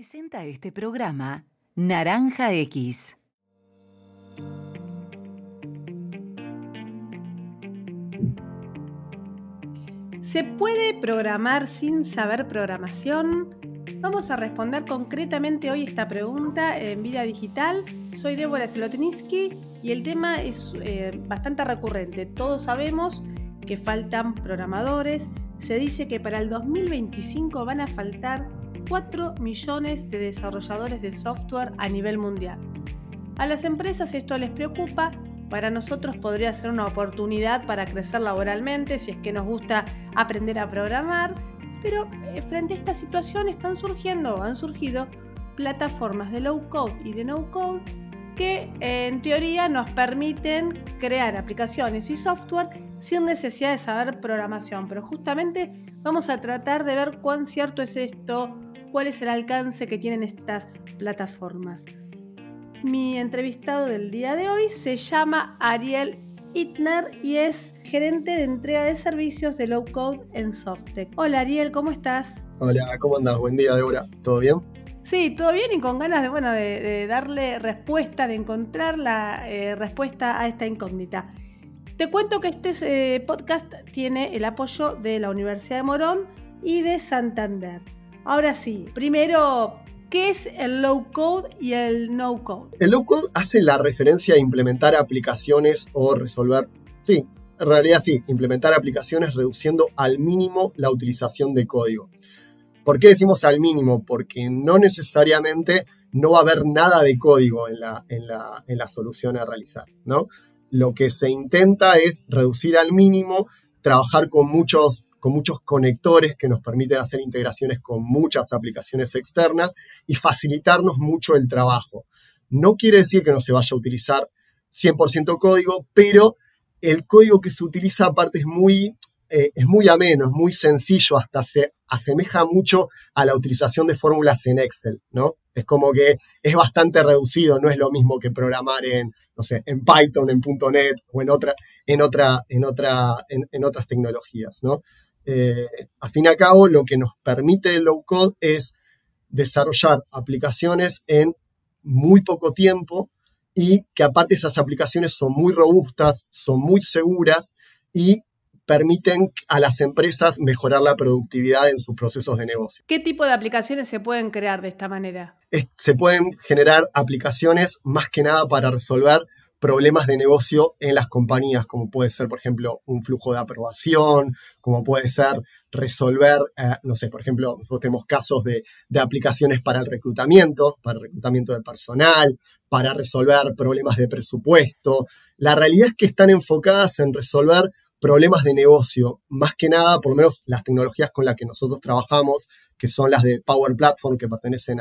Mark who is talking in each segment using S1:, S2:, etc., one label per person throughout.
S1: Presenta este programa Naranja X.
S2: ¿Se puede programar sin saber programación? Vamos a responder concretamente hoy esta pregunta en Vida Digital. Soy Débora Zelotninsky y el tema es eh, bastante recurrente. Todos sabemos que faltan programadores. Se dice que para el 2025 van a faltar 4 millones de desarrolladores de software a nivel mundial. A las empresas esto les preocupa, para nosotros podría ser una oportunidad para crecer laboralmente si es que nos gusta aprender a programar, pero eh, frente a esta situación están surgiendo, han surgido plataformas de low code y de no code que en teoría nos permiten crear aplicaciones y software sin necesidad de saber programación. Pero justamente vamos a tratar de ver cuán cierto es esto, cuál es el alcance que tienen estas plataformas. Mi entrevistado del día de hoy se llama Ariel Itner y es gerente de entrega de servicios de low code en Softec. Hola Ariel, ¿cómo estás?
S3: Hola, ¿cómo andás? Buen día, Débora. ¿Todo bien?
S2: Sí, todo bien y con ganas de, bueno, de, darle respuesta, de encontrar la eh, respuesta a esta incógnita. Te cuento que este eh, podcast tiene el apoyo de la Universidad de Morón y de Santander. Ahora sí, primero, ¿qué es el low code y el no code?
S3: El low code hace la referencia a implementar aplicaciones o resolver, sí, en realidad sí, implementar aplicaciones reduciendo al mínimo la utilización de código. ¿Por qué decimos al mínimo? Porque no necesariamente no va a haber nada de código en la, en la, en la solución a realizar, ¿no? Lo que se intenta es reducir al mínimo, trabajar con muchos con muchos conectores que nos permiten hacer integraciones con muchas aplicaciones externas y facilitarnos mucho el trabajo. No quiere decir que no se vaya a utilizar 100% código, pero el código que se utiliza aparte es muy, eh, es muy ameno, es muy sencillo, hasta se asemeja mucho a la utilización de fórmulas en Excel, ¿no? Es como que es bastante reducido, no es lo mismo que programar en, no sé, en Python, en .NET o en, otra, en, otra, en, otra, en otras tecnologías, ¿no? Eh, a fin y a cabo lo que nos permite el low code es desarrollar aplicaciones en muy poco tiempo y que aparte esas aplicaciones son muy robustas, son muy seguras y permiten a las empresas mejorar la productividad en sus procesos de negocio.
S2: ¿Qué tipo de aplicaciones se pueden crear de esta manera?
S3: se pueden generar aplicaciones más que nada para resolver problemas de negocio en las compañías, como puede ser, por ejemplo, un flujo de aprobación, como puede ser resolver, eh, no sé, por ejemplo, nosotros tenemos casos de, aplicaciones para el reclutamiento, para el reclutamiento de personal, para resolver problemas de presupuesto. La realidad es que están enfocadas en resolver problemas de negocio, más que nada, por lo menos las tecnologías con las que nosotros trabajamos, que son las de Power Platform, que pertenecen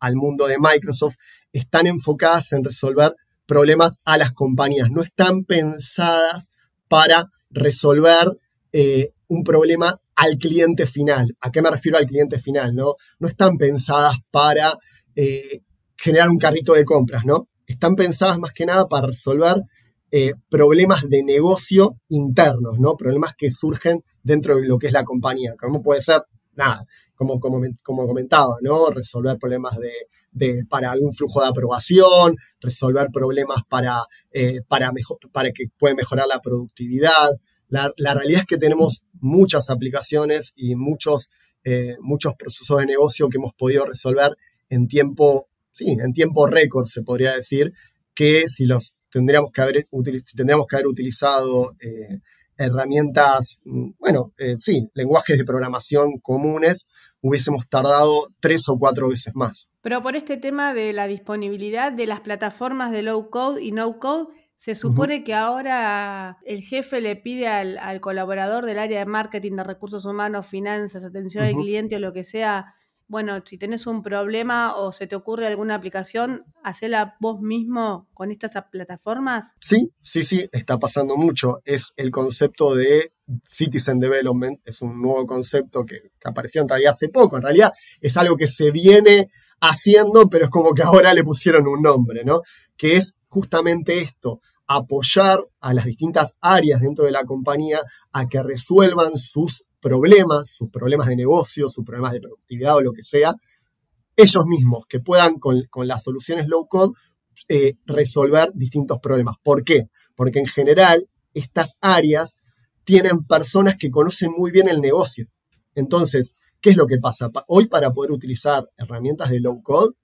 S3: al mundo de Microsoft, están enfocadas en resolver problemas a las compañías, no están pensadas para resolver eh, un problema al cliente final. ¿A qué me refiero al cliente final? No, no están pensadas para eh, generar un carrito de compras, ¿no? Están pensadas más que nada para resolver eh, problemas de negocio internos, ¿no? Problemas que surgen dentro de lo que es la compañía, como puede ser, nada, como, como, como comentaba, ¿no? Resolver problemas de, para algún flujo de aprobación, resolver problemas para, eh, para, que puede mejorar la productividad. La, realidad es que tenemos muchas aplicaciones y muchos, eh, muchos procesos de negocio que hemos podido resolver en tiempo, sí, en tiempo récord, se podría decir, que si los tendríamos que haber, tendríamos que haber utilizado eh, herramientas, mm, bueno, sí, lenguajes de programación comunes, hubiésemos tardado tres o cuatro veces más.
S2: Pero por este tema de la disponibilidad de las plataformas de low code y no code, se supone que ahora el jefe le pide al, colaborador del área de marketing, de recursos humanos, finanzas, atención al cliente o lo que sea, bueno, si tenés un problema o se te ocurre alguna aplicación, hacela vos mismo con estas plataformas.
S3: Sí, sí, sí, está pasando mucho. Es el concepto de Citizen Development, es un nuevo concepto que, apareció en realidad hace poco. En realidad es algo que se viene haciendo, pero es como que ahora le pusieron un nombre, ¿no? Que es justamente esto, apoyar a las distintas áreas dentro de la compañía a que resuelvan sus problemas, sus problemas de negocio, sus problemas de productividad o lo que sea, ellos mismos, que puedan con, las soluciones low code eh, resolver distintos problemas. ¿Por qué? Porque en general estas áreas tienen personas que conocen muy bien el negocio. Entonces, ¿qué es lo que pasa? Hoy para poder utilizar herramientas de low code,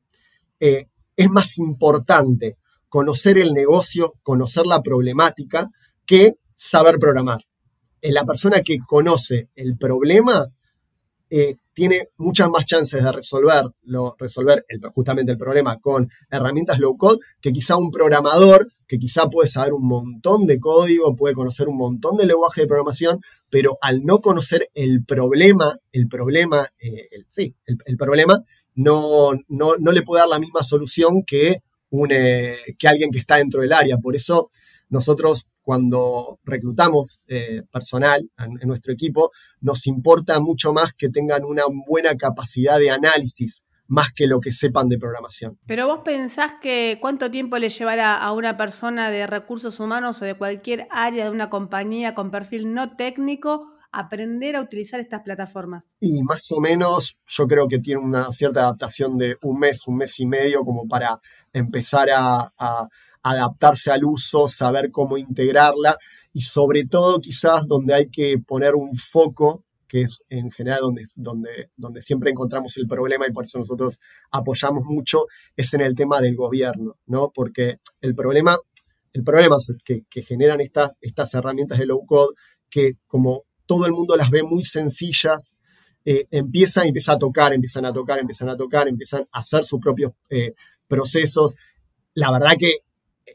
S3: eh, es más importante conocer el negocio, conocer la problemática, que saber programar. la persona que conoce el problema eh, tiene muchas más chances de resolverlo, resolver justamente el problema con herramientas low code que quizá un programador que quizá puede saber un montón de código, puede conocer un montón de lenguaje de programación, pero al no conocer el problema, el problema, eh, sí, el, problema, no, no, le puede dar la misma solución que, un, eh, que alguien que está dentro del área. Por eso nosotros cuando reclutamos eh, personal en, nuestro equipo, nos importa mucho más que tengan una buena capacidad de análisis más que lo que sepan de programación.
S2: Pero vos pensás que cuánto tiempo le llevará a una persona de recursos humanos o de cualquier área de una compañía con perfil no técnico aprender a utilizar estas plataformas?
S3: Y más o menos yo creo que tiene una cierta adaptación de un mes, un mes y medio como para empezar a adaptarse al uso, saber cómo integrarla y sobre todo quizás donde hay que poner un foco que es en general donde, donde, donde siempre encontramos el problema y por eso nosotros apoyamos mucho, es en el tema del gobierno, ¿no? Porque el problema, el problema que, que generan estas, estas herramientas de low code, que como todo el mundo las ve muy sencillas, eh, empiezan, empieza a tocar, empiezan a tocar, empiezan a tocar, empiezan a hacer sus propios eh, procesos. La verdad que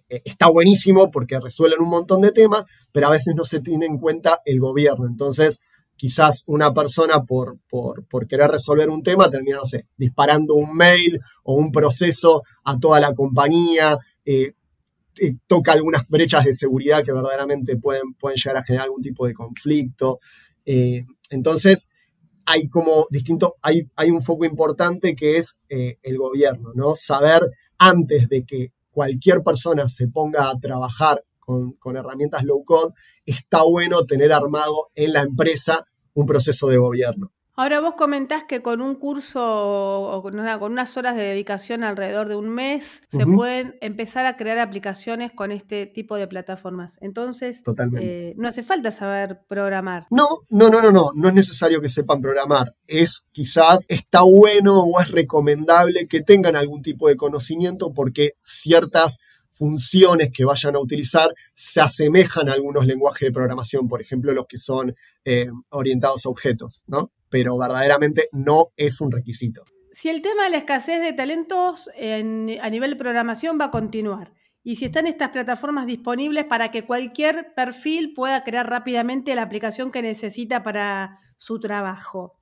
S3: eh, está buenísimo porque resuelven un montón de temas, pero a veces no se tiene en cuenta el gobierno. Entonces, quizás una persona por, por, querer resolver un tema termina, no sé, disparando un mail o un proceso a toda la compañía, eh, eh, toca algunas brechas de seguridad que verdaderamente pueden, pueden llegar a generar algún tipo de conflicto. entonces, hay como distinto, hay, hay un foco importante que es el gobierno, ¿no? Saber antes de que cualquier persona se ponga a trabajar con, herramientas low code, está bueno tener armado en la empresa un proceso de gobierno.
S2: Ahora vos comentás que con un curso o con, unas horas de dedicación alrededor de un mes se pueden empezar a crear aplicaciones con este tipo de plataformas. Entonces, eh, no hace falta saber programar.
S3: No, no, no, no, no. No es necesario que sepan programar. Es quizás está bueno o es recomendable que tengan algún tipo de conocimiento porque ciertas funciones que vayan a utilizar se asemejan a algunos lenguajes de programación, por ejemplo, los que son eh, orientados a objetos, ¿no? Pero verdaderamente no es un requisito.
S2: Si el tema de la escasez de talentos a nivel de programación va a continuar, y si están estas plataformas disponibles para que cualquier perfil pueda crear rápidamente la aplicación que necesita para su trabajo,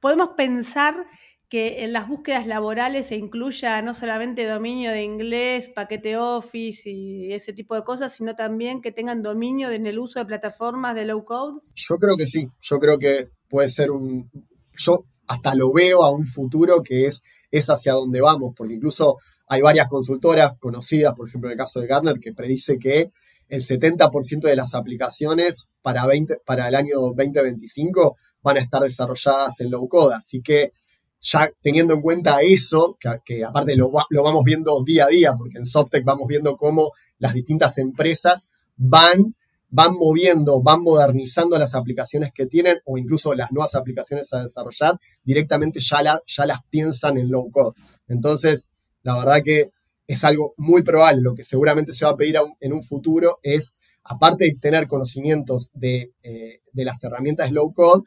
S2: podemos pensar que en las búsquedas laborales se incluya no solamente dominio de inglés, paquete Office y ese tipo de cosas, sino también que tengan dominio en el uso de plataformas de low code?
S3: Yo creo que sí, yo creo que puede ser un... Yo hasta lo veo a un futuro que es, es hacia donde vamos, porque incluso hay varias consultoras conocidas, por ejemplo en el caso de Gartner, que predice que el 70% de las aplicaciones para, 20, para el año 2025 van a estar desarrolladas en low code. Así que ya teniendo en cuenta eso, que, aparte lo, vamos viendo día a día, porque en Softec vamos viendo cómo las distintas empresas van, van moviendo, van modernizando las aplicaciones que tienen o incluso las nuevas aplicaciones a desarrollar, directamente ya, ya las piensan en low code. Entonces, la verdad que es algo muy probable. Lo que seguramente se va a pedir en un futuro es, aparte de tener conocimientos de, eh, de las herramientas low code,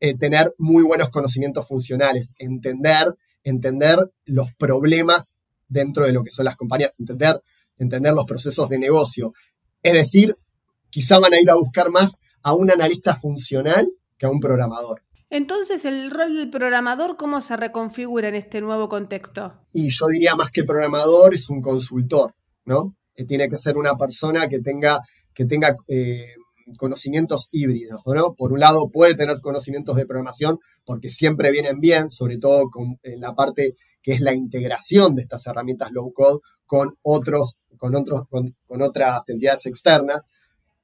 S3: eh, tener muy buenos conocimientos funcionales, entender, entender los problemas dentro de lo que son las compañías, entender, entender los procesos de negocio. Es decir, quizá van a ir a buscar más a un analista funcional que a un programador.
S2: Entonces, el rol del programador, ¿cómo se reconfigura en este nuevo contexto?
S3: Y yo diría más que programador, es un consultor, ¿no? Eh, tiene que ser una persona que tenga, que tenga eh, conocimientos híbridos, ¿no? Por un lado puede tener conocimientos de programación porque siempre vienen bien, sobre todo con, en la parte que es la integración de estas herramientas low code con otros, con otros, con, otras entidades externas.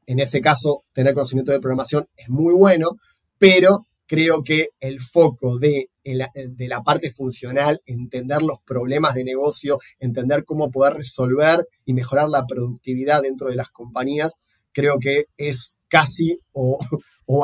S3: En ese caso, tener conocimiento de programación es muy bueno, pero creo que el foco de de la parte funcional, entender los problemas de negocio, entender cómo poder resolver y mejorar la productividad dentro de las compañías, creo que es casi o,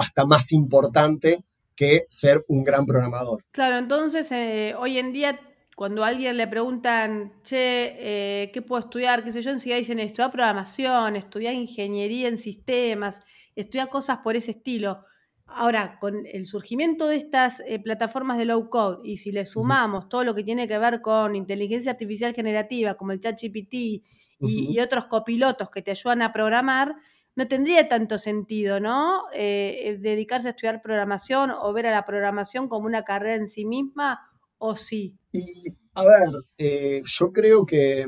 S3: hasta más importante que ser un gran programador.
S2: Claro, entonces eh, hoy en día cuando a alguien le preguntan, che, eh, ¿qué puedo estudiar? ¿Qué sé yo? Enseguida dicen, estudiar programación, estudiar ingeniería en sistemas, estudiar cosas por ese estilo. Ahora, con el surgimiento de estas eh, plataformas de low code y si le sumamos todo lo que tiene que ver con inteligencia artificial generativa, como el ChatGPT y, y otros copilotos que te ayudan a programar, no tendría tanto sentido, ¿no? Eh, dedicarse a estudiar programación o ver a la programación como una carrera en sí misma, o sí.
S3: Y, a ver, eh, yo creo que,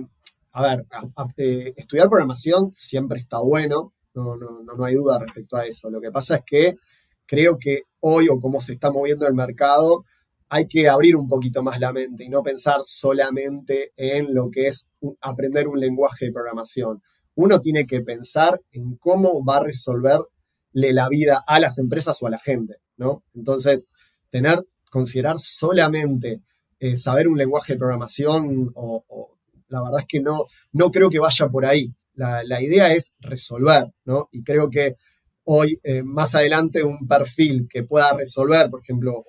S3: a ver, estudiar programación siempre está bueno, no, no, no, hay duda respecto a eso. Lo que pasa es que creo que hoy, o como se está moviendo el mercado, hay que abrir un poquito más la mente y no pensar solamente en lo que es aprender un lenguaje de programación. Uno tiene que pensar en cómo va a resolverle la vida a las empresas o a la gente, ¿no? Entonces, tener, considerar solamente eh, saber un lenguaje de programación, o, la verdad es que no, no creo que vaya por ahí. La, idea es resolver, ¿no? Y creo que hoy, eh, más adelante, un perfil que pueda resolver, por ejemplo,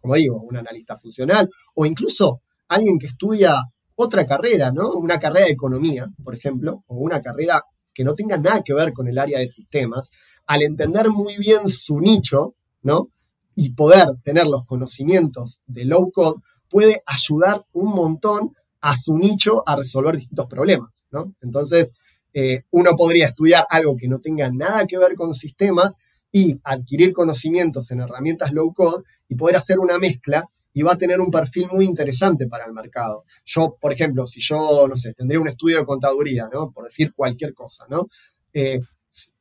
S3: como digo, un analista funcional, o incluso alguien que estudia otra carrera, ¿no? Una carrera de economía, por ejemplo, o una carrera que no tenga nada que ver con el área de sistemas, al entender muy bien su nicho, ¿no? Y poder tener los conocimientos de low code, puede ayudar un montón a su nicho a resolver distintos problemas, ¿no? Entonces, eh, uno podría estudiar algo que no tenga nada que ver con sistemas y adquirir conocimientos en herramientas low code y poder hacer una mezcla y va a tener un perfil muy interesante para el mercado. Yo, por ejemplo, si yo, no sé, tendría un estudio de contaduría, ¿no? Por decir cualquier cosa, ¿no? Eh,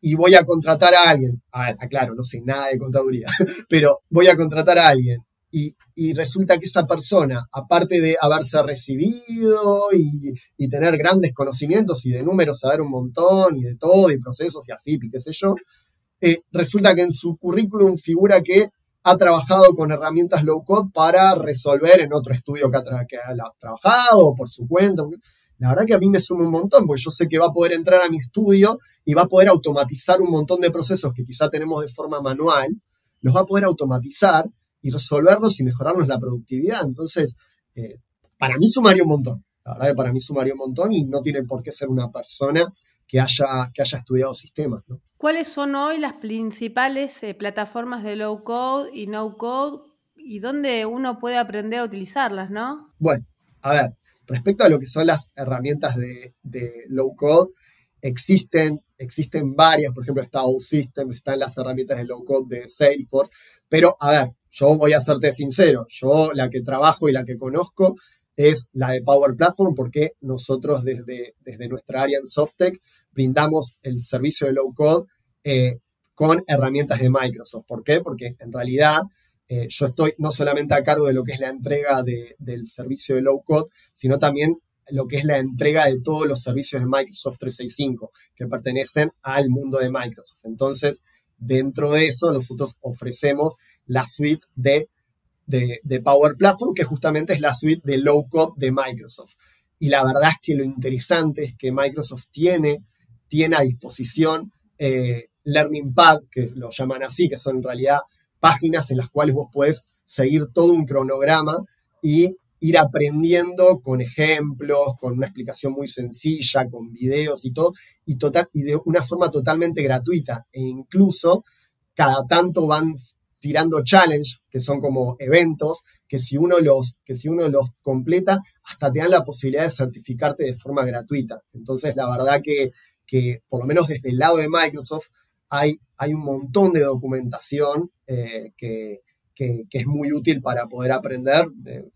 S3: y voy a contratar a alguien, a ver, aclaro, no sé nada de contaduría, pero voy a contratar a alguien y, resulta que esa persona, aparte de haberse recibido y, tener grandes conocimientos y de números saber un montón y de todo, y procesos y AFIP y qué sé yo, eh, resulta que en su currículum figura que ha trabajado con herramientas low code para resolver en otro estudio que ha, que ha trabajado por su cuenta. La verdad que a mí me suma un montón, porque yo sé que va a poder entrar a mi estudio y va a poder automatizar un montón de procesos que quizá tenemos de forma manual, los va a poder automatizar y resolverlos y mejorarnos la productividad. Entonces, eh, para mí sumaría un montón. La verdad que para mí sumaría un montón y no tiene por qué ser una persona que haya, que haya estudiado sistemas.
S2: ¿Cuáles son hoy las principales eh, plataformas de low code y no code y dónde uno puede aprender a utilizarlas, no?
S3: Bueno, a ver, respecto a lo que son las herramientas de, de low code, existen, existen varias, por ejemplo, está OutSystem, están las herramientas de low code de Salesforce, pero a ver, yo voy a serte sincero, yo la que trabajo y la que conozco es la de Power Platform porque nosotros desde, desde nuestra área en Softec brindamos el servicio de low code eh, con herramientas de Microsoft. ¿Por qué? Porque en realidad eh, yo estoy no solamente a cargo de lo que es la entrega del servicio de low code, sino también lo que es la entrega de todos los servicios de Microsoft 365 que pertenecen al mundo de Microsoft. Entonces, dentro de eso, nosotros ofrecemos la suite de, de, Power Platform, que justamente es la suite de low code de Microsoft. Y la verdad es que lo interesante es que Microsoft tiene, tiene a disposición eh, Learning Pad, que lo llaman así, que son en realidad páginas en las cuales vos podés seguir todo un cronograma y ir aprendiendo con ejemplos, con una explicación muy sencilla, con videos y todo, y, total, y de una forma totalmente gratuita. E incluso cada tanto van tirando challenge, que son como eventos, que si uno los, que si uno los completa, hasta te dan la posibilidad de certificarte de forma gratuita. Entonces, la verdad que, que por lo menos desde el lado de Microsoft, hay, hay un montón de documentación eh, que, que, es muy útil para poder aprender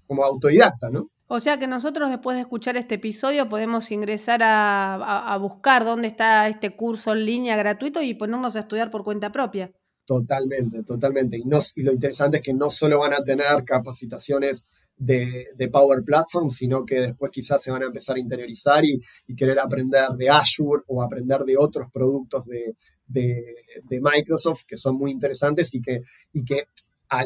S3: como autodidacta, ¿no?
S2: O sea que nosotros después de escuchar este episodio podemos ingresar a, buscar dónde está este curso en línea gratuito y ponernos a estudiar por cuenta propia.
S3: Totalmente, totalmente. Y, no, y lo interesante es que no solo van a tener capacitaciones de, Power Platform, sino que después quizás se van a empezar a interiorizar y, querer aprender de Azure o aprender de otros productos de, de, Microsoft que son muy interesantes y que, y que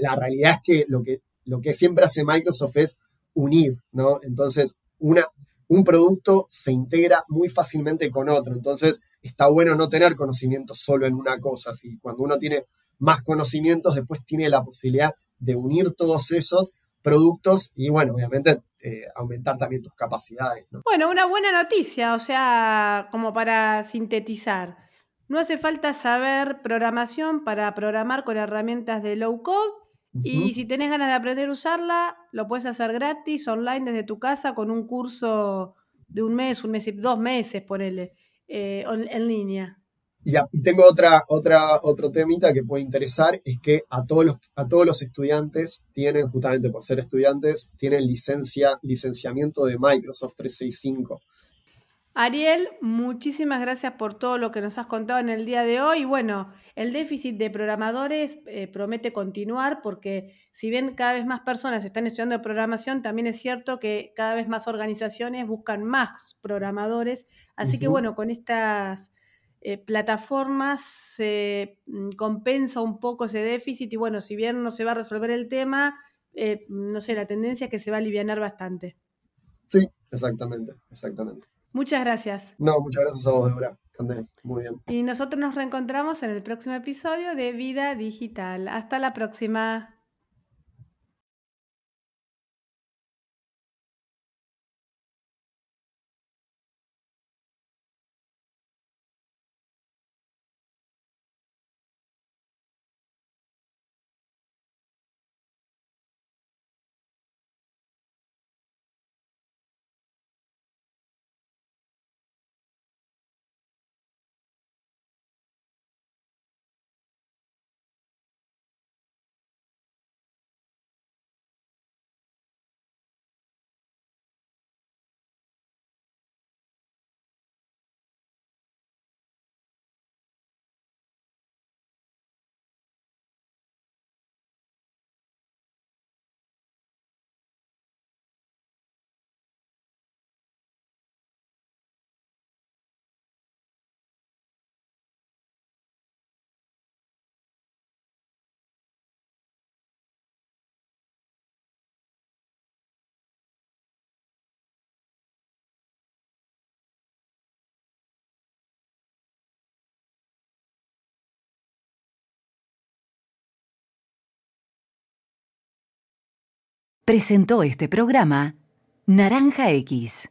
S3: la realidad es que lo que lo que siempre hace Microsoft es unir, ¿no? Entonces, una, un producto se integra muy fácilmente con otro. Entonces, está bueno no tener conocimientos solo en una cosa. Así, cuando uno tiene más conocimientos, después tiene la posibilidad de unir todos esos productos y, bueno, obviamente eh, aumentar también tus capacidades.
S2: Bueno, una buena noticia, o sea, como para sintetizar. No hace falta saber programación para programar con herramientas de low code. Y si tenés ganas de aprender a usarla, lo puedes hacer gratis, online, desde tu casa, con un curso de un mes, un mes y dos meses, ponele, eh, en línea.
S3: Y, tengo otra, otra, otro temita que puede interesar, es que a todos, los, a todos los estudiantes tienen, justamente por ser estudiantes, tienen licencia, licenciamiento de Microsoft 365.
S2: Ariel, muchísimas gracias por todo lo que nos has contado en el día de hoy. Bueno, el déficit de programadores eh, promete continuar porque si bien cada vez más personas están estudiando programación, también es cierto que cada vez más organizaciones buscan más programadores. Así que bueno, con estas eh, plataformas se mm, compensa un poco ese déficit y bueno, si bien no se va a resolver el tema, eh, no sé, la tendencia es que se va a aliviar bastante.
S3: Sí, exactamente, exactamente.
S2: Muchas gracias.
S3: No, muchas gracias a vos, Débora. Muy bien.
S2: Y nosotros nos reencontramos en el próximo episodio de Vida Digital. Hasta la próxima.
S1: Presentó este programa Naranja X.